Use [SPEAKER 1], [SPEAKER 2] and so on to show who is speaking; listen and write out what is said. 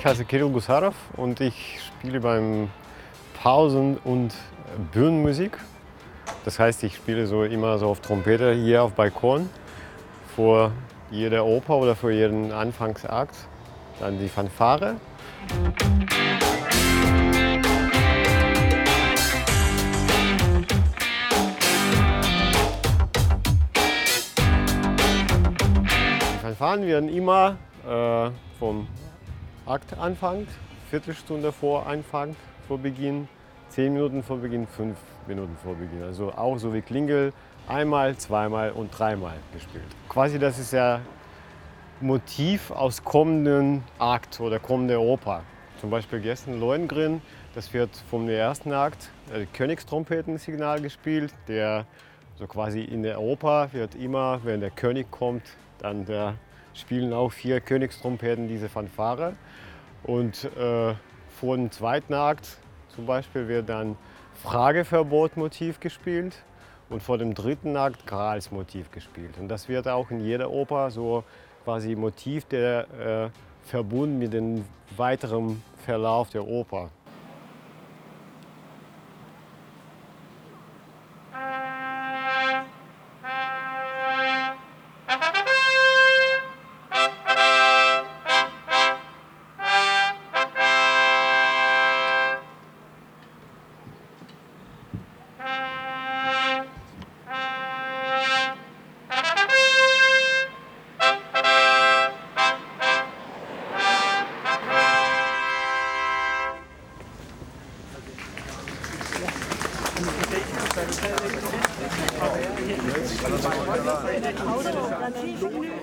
[SPEAKER 1] Ich heiße Kirill Gusarov und ich spiele beim Pausen- und Bühnenmusik. Das heißt, ich spiele so immer so auf Trompete hier auf Balkon vor jeder Oper oder vor jedem Anfangsakt. Dann die Fanfare. Die Fanfaren werden immer äh, vom Akt anfängt, Viertelstunde vor Anfang, vor Beginn, zehn Minuten vor Beginn, fünf Minuten vor Beginn. Also auch so wie Klingel, einmal, zweimal und dreimal gespielt. Quasi das ist ja Motiv aus kommenden Akt oder kommender Oper. Zum Beispiel gestern Lohengrin, das wird vom ersten Akt äh, Königstrompetensignal gespielt, der so quasi in der Oper wird immer, wenn der König kommt, dann der spielen auch vier Königstrompeten diese Fanfare. Und äh, vor dem zweiten Akt zum Beispiel wird dann Frageverbot-Motiv gespielt und vor dem dritten Akt Gralsmotiv gespielt. Und das wird auch in jeder Oper so quasi Motiv, der äh, verbunden mit dem weiteren Verlauf der Oper.
[SPEAKER 2] Auto, dann viel Vergnügen.